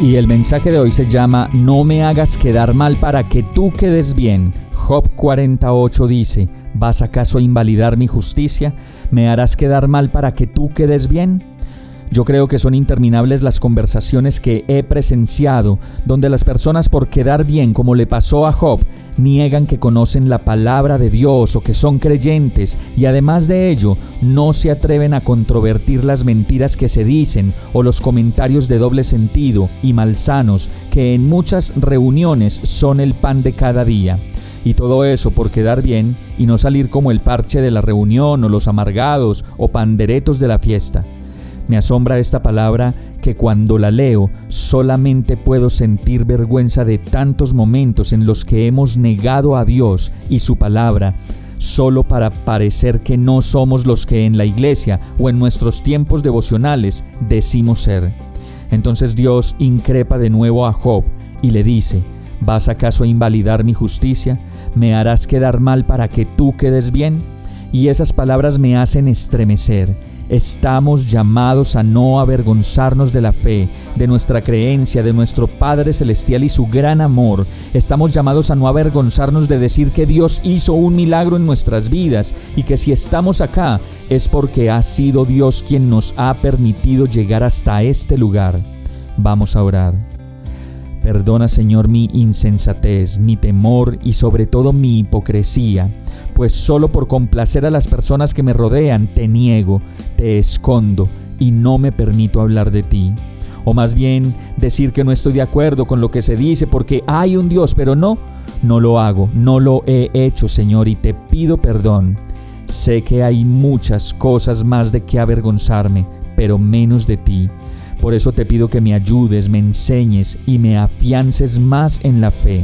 Y el mensaje de hoy se llama No me hagas quedar mal para que tú quedes bien. Job 48 dice, ¿vas acaso a invalidar mi justicia? ¿Me harás quedar mal para que tú quedes bien? Yo creo que son interminables las conversaciones que he presenciado, donde las personas por quedar bien, como le pasó a Job, niegan que conocen la palabra de Dios o que son creyentes y además de ello no se atreven a controvertir las mentiras que se dicen o los comentarios de doble sentido y malsanos que en muchas reuniones son el pan de cada día. Y todo eso por quedar bien y no salir como el parche de la reunión o los amargados o panderetos de la fiesta. Me asombra esta palabra que cuando la leo solamente puedo sentir vergüenza de tantos momentos en los que hemos negado a Dios y su palabra solo para parecer que no somos los que en la iglesia o en nuestros tiempos devocionales decimos ser. Entonces Dios increpa de nuevo a Job y le dice, ¿vas acaso a invalidar mi justicia? ¿Me harás quedar mal para que tú quedes bien? Y esas palabras me hacen estremecer. Estamos llamados a no avergonzarnos de la fe, de nuestra creencia, de nuestro Padre Celestial y su gran amor. Estamos llamados a no avergonzarnos de decir que Dios hizo un milagro en nuestras vidas y que si estamos acá es porque ha sido Dios quien nos ha permitido llegar hasta este lugar. Vamos a orar. Perdona, Señor, mi insensatez, mi temor y sobre todo mi hipocresía, pues solo por complacer a las personas que me rodean te niego, te escondo y no me permito hablar de ti. O más bien decir que no estoy de acuerdo con lo que se dice porque hay un Dios, pero no, no lo hago, no lo he hecho, Señor, y te pido perdón. Sé que hay muchas cosas más de que avergonzarme, pero menos de ti. Por eso te pido que me ayudes, me enseñes y me afiances más en la fe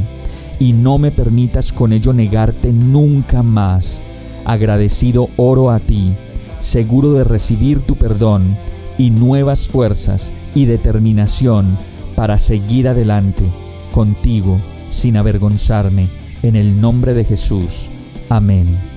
y no me permitas con ello negarte nunca más. Agradecido oro a ti, seguro de recibir tu perdón y nuevas fuerzas y determinación para seguir adelante contigo sin avergonzarme. En el nombre de Jesús. Amén.